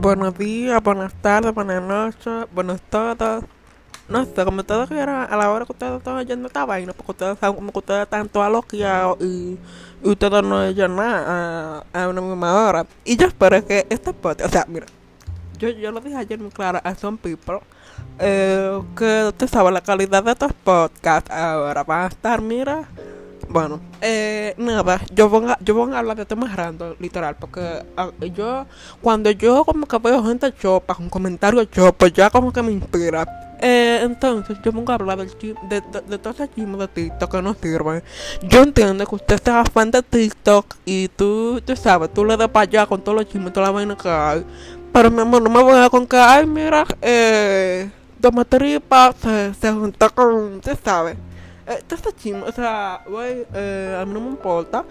Buenos días, buenas tardes, buenas noches, buenos todos. No sé, como ustedes quieran, a la hora que ustedes están oyendo esta vaina, porque ustedes saben como que ustedes están todos loqueados y, ustedes no oyen nada a, una misma hora. Y yo espero que este podcast, o sea, mira, yo, yo lo dije ayer muy claro a some people, eh, que usted sabe la calidad de estos podcasts ahora va a estar, mira. Bueno, eh, nada, yo voy, a, yo voy a hablar de temas random, literal, porque ah, yo, cuando yo como que veo gente chopa, con comentarios chopa, ya como que me inspira. Eh, entonces, yo pongo a hablar del de, de, de todo ese chisme de TikTok que no sirve. Yo entiendo que usted sea fan de TikTok y tú, tú sabes, tú le das para allá con todos los chismes, toda la vaina que hay. Pero mi amor, no me voy a con que, ay, mira, eh, Doma Tripa se, se juntó con, usted sabe. Eh, chisme, o sea, güey, eh, a mí no me importa.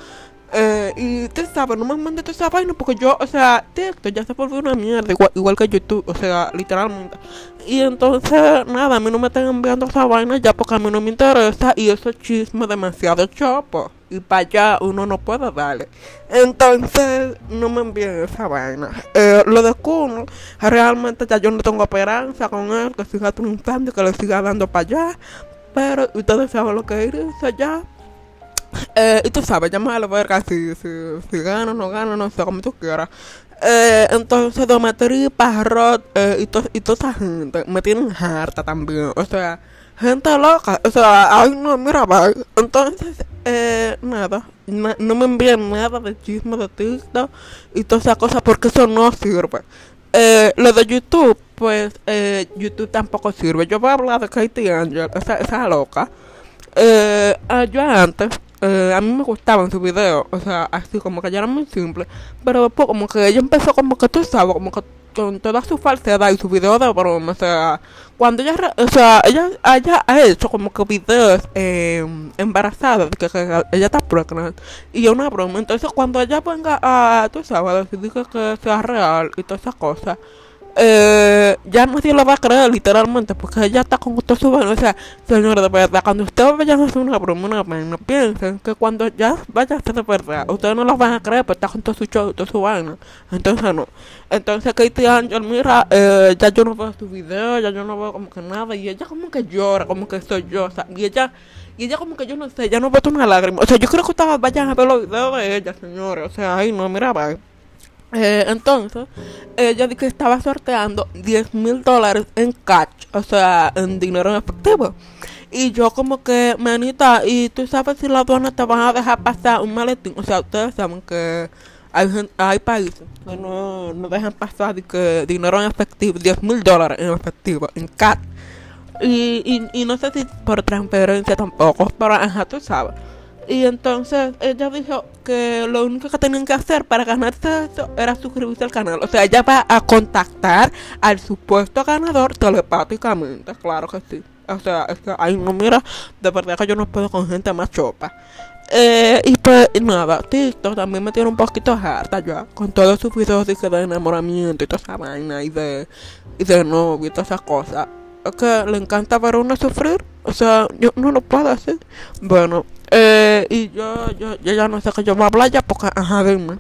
Eh, y usted sabe, no me mande toda esa vaina porque yo, o sea, TikTok ya se volvió una mierda, igual, igual que YouTube, o sea, literalmente. Y entonces, nada, a mí no me están enviando esa vaina ya porque a mí no me interesa y esos chismes demasiado chopo. Y para allá uno no puede darle. Entonces, no me envíen esa vaina. Eh, lo de Kuno, realmente ya yo no tengo esperanza con él, que siga triunfando, que le siga dando para allá. Pero ustedes saben lo que es allá. Eh, y tú sabes, ya da la verga si, si, si no gano, no sé, como tú quieras. Eh, entonces, Dometri, Parrot eh, y, to, y toda esa gente me tienen harta también. O sea, gente loca. O sea, ay, no, mira, va. Entonces, eh, nada. na- no me envíen nada de chisme de TikTok y todas esas cosas porque eso no sirve. Eh, lo de YouTube, pues, eh, YouTube tampoco sirve. Yo voy a hablar de Katie Angel, esa, esa loca. Eh, ah, yo antes, eh, a mí me gustaban sus videos, o sea, así como que ya eran muy simples, pero después como que ella empezó como que tú sabes, como que con toda su falsedad y su video de broma, o sea, cuando ella, o sea, ella, ella ha hecho como que videos eh, embarazadas, que, ella está pregnant, y es una broma, entonces cuando ella venga a, tú sabes, a decidir que, que sea real y todas esas cosas, eh, ya nadie lo va a creer literalmente porque ella está con todo su. O sea, señores, de verdad, cuando ustedes vayan a hacer una broma, una piensen que cuando ya vaya a ser de verdad, ustedes no lo van a creer, pero está con todo su show, toda su vaina. Entonces, no. Entonces, Katie Angel, mira, eh, ya yo no veo su video, ya yo no veo como que nada, y ella como que llora, como que soy yo, o sea, y ella. Y ella como que yo no sé, ya no bota una lágrima. O sea, yo creo que ustedes vayan a ver los videos de ella, señores. O sea, ay no, mira, va. Eh, entonces, ella dijo que estaba sorteando 10 mil dólares en cash, o sea, en dinero en efectivo. Y yo como que, manita, y tú sabes si la aduana te van a dejar pasar un maletín. O sea, ustedes saben que hay, hay países que no, no dejan pasar de que dinero en efectivo, 10 mil dólares en efectivo, en cash. Y, y, y no sé si por transferencia tampoco, pero ajá, tú sabes. Y entonces ella dijo que lo único que tenían que hacer para ganarse eso era suscribirse al canal. O sea, ella va a contactar al supuesto ganador telepáticamente, claro que sí. O sea, es que, ay, no, mira, de verdad que yo no puedo con gente más chopa. Eh, y pues nada, TikTok también me tiene un poquito harta ya, con todos sus videos de enamoramiento y toda esa vaina y de, y de novio y todas esas cosas. Que le encanta ver a uno sufrir, o sea, yo no lo puedo hacer. Bueno, eh, y yo, yo, yo ya no sé que yo voy a hablar ya porque, ajá, dime.